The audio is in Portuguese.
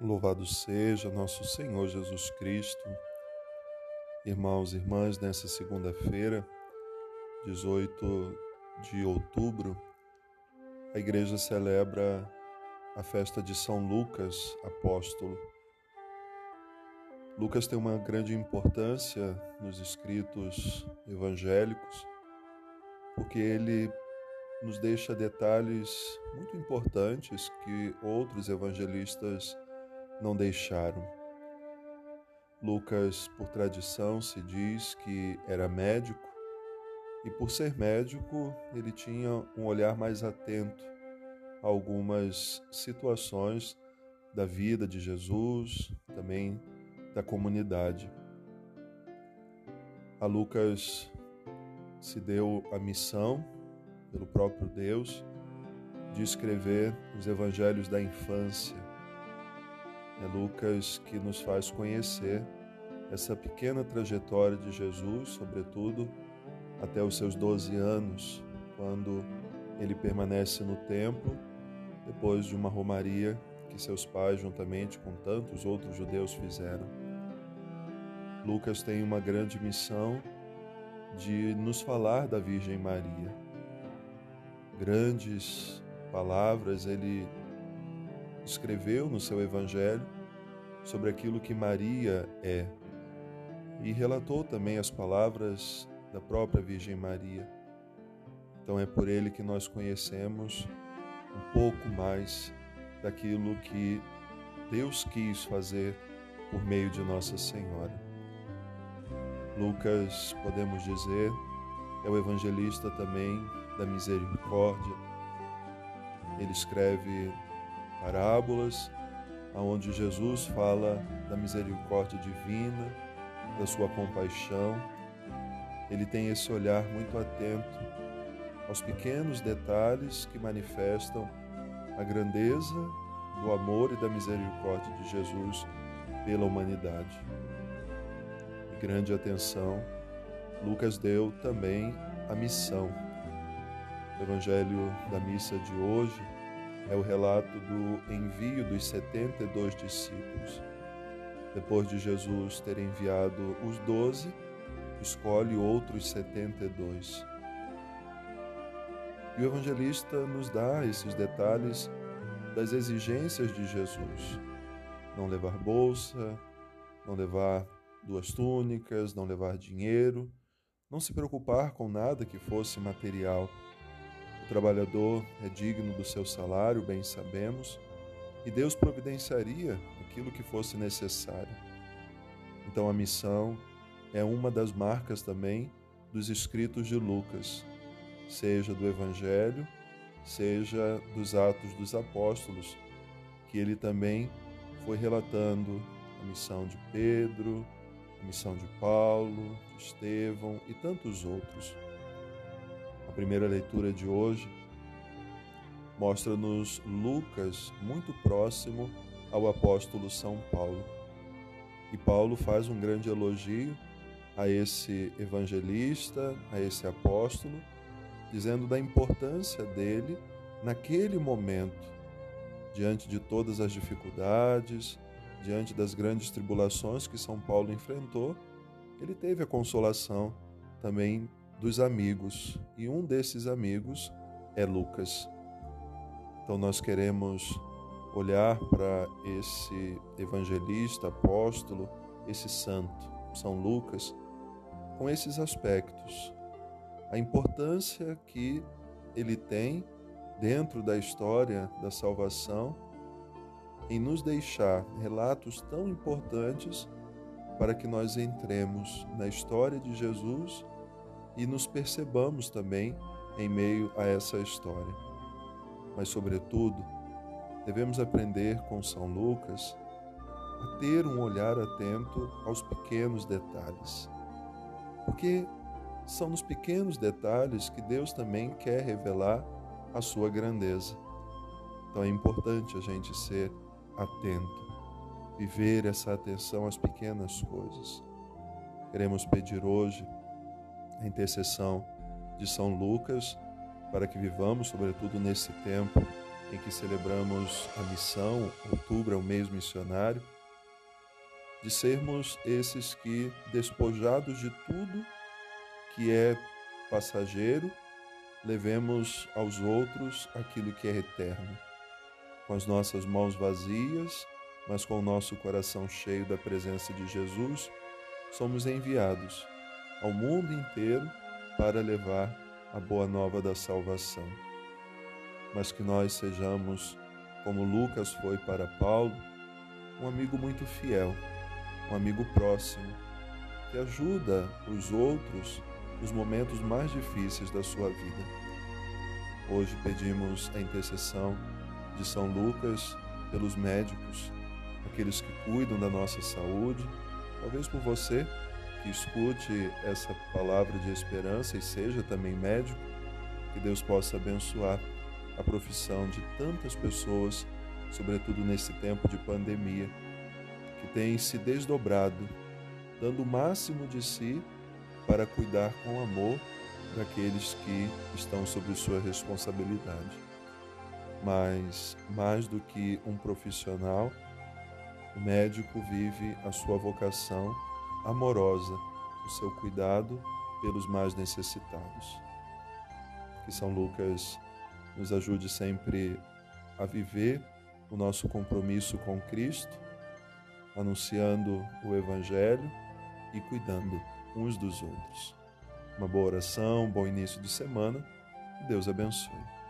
Louvado seja nosso Senhor Jesus Cristo. Irmãos e irmãs, nessa segunda-feira, 18 de outubro, a igreja celebra a festa de São Lucas, apóstolo. Lucas tem uma grande importância nos escritos evangélicos, porque ele nos deixa detalhes muito importantes que outros evangelistas não deixaram. Lucas, por tradição, se diz que era médico e, por ser médico, ele tinha um olhar mais atento a algumas situações da vida de Jesus, também da comunidade. A Lucas se deu a missão pelo próprio Deus de escrever os evangelhos da infância é Lucas que nos faz conhecer essa pequena trajetória de Jesus, sobretudo até os seus 12 anos, quando ele permanece no templo, depois de uma romaria que seus pais, juntamente com tantos outros judeus, fizeram. Lucas tem uma grande missão de nos falar da Virgem Maria. Grandes palavras ele escreveu no seu evangelho sobre aquilo que Maria é e relatou também as palavras da própria Virgem Maria. Então é por ele que nós conhecemos um pouco mais daquilo que Deus quis fazer por meio de Nossa Senhora. Lucas, podemos dizer, é o evangelista também da misericórdia. Ele escreve parábolas onde Jesus fala da misericórdia divina, da sua compaixão. Ele tem esse olhar muito atento aos pequenos detalhes que manifestam a grandeza do amor e da misericórdia de Jesus pela humanidade. E grande atenção, Lucas deu também a missão. O Evangelho da missa de hoje é o relato do envio dos 72 discípulos. Depois de Jesus ter enviado os doze, escolhe outros 72. E o evangelista nos dá esses detalhes das exigências de Jesus. Não levar bolsa, não levar duas túnicas, não levar dinheiro, não se preocupar com nada que fosse material o trabalhador é digno do seu salário, bem sabemos, e Deus providenciaria aquilo que fosse necessário. Então a missão é uma das marcas também dos escritos de Lucas, seja do Evangelho, seja dos Atos dos Apóstolos, que ele também foi relatando a missão de Pedro, missão de Paulo, de Estevão e tantos outros. A primeira leitura de hoje mostra-nos Lucas muito próximo ao apóstolo São Paulo. E Paulo faz um grande elogio a esse evangelista, a esse apóstolo, dizendo da importância dele naquele momento, diante de todas as dificuldades, diante das grandes tribulações que São Paulo enfrentou, ele teve a consolação também dos amigos, e um desses amigos é Lucas. Então nós queremos olhar para esse evangelista, apóstolo, esse santo, São Lucas, com esses aspectos. A importância que ele tem dentro da história da salvação em nos deixar relatos tão importantes para que nós entremos na história de Jesus e nos percebamos também em meio a essa história. Mas, sobretudo, devemos aprender com São Lucas a ter um olhar atento aos pequenos detalhes. Porque são nos pequenos detalhes que Deus também quer revelar a sua grandeza. Então é importante a gente ser atento, viver essa atenção às pequenas coisas. Queremos pedir hoje a intercessão de São Lucas para que vivamos, sobretudo nesse tempo em que celebramos a missão, outubro é o mês missionário, de sermos esses que, despojados de tudo que é passageiro, levemos aos outros aquilo que é eterno. Com as nossas mãos vazias, mas com o nosso coração cheio da presença de Jesus, somos enviados ao mundo inteiro para levar a boa nova da salvação. Mas que nós sejamos, como Lucas foi para Paulo, um amigo muito fiel, um amigo próximo, que ajuda os outros nos momentos mais difíceis da sua vida. Hoje pedimos a intercessão de São Lucas pelos médicos, aqueles que cuidam da nossa saúde, talvez por você que escute essa palavra de esperança e seja também médico, que Deus possa abençoar a profissão de tantas pessoas, sobretudo nesse tempo de pandemia, que têm se desdobrado, dando o máximo de si para cuidar com amor daqueles que estão sob sua responsabilidade. Mas, mais do que um profissional, o médico vive a sua vocação amorosa, o seu cuidado pelos mais necessitados. Que São Lucas nos ajude sempre a viver o nosso compromisso com Cristo, anunciando o Evangelho e cuidando uns dos outros. Uma boa oração, um bom início de semana. Deus abençoe.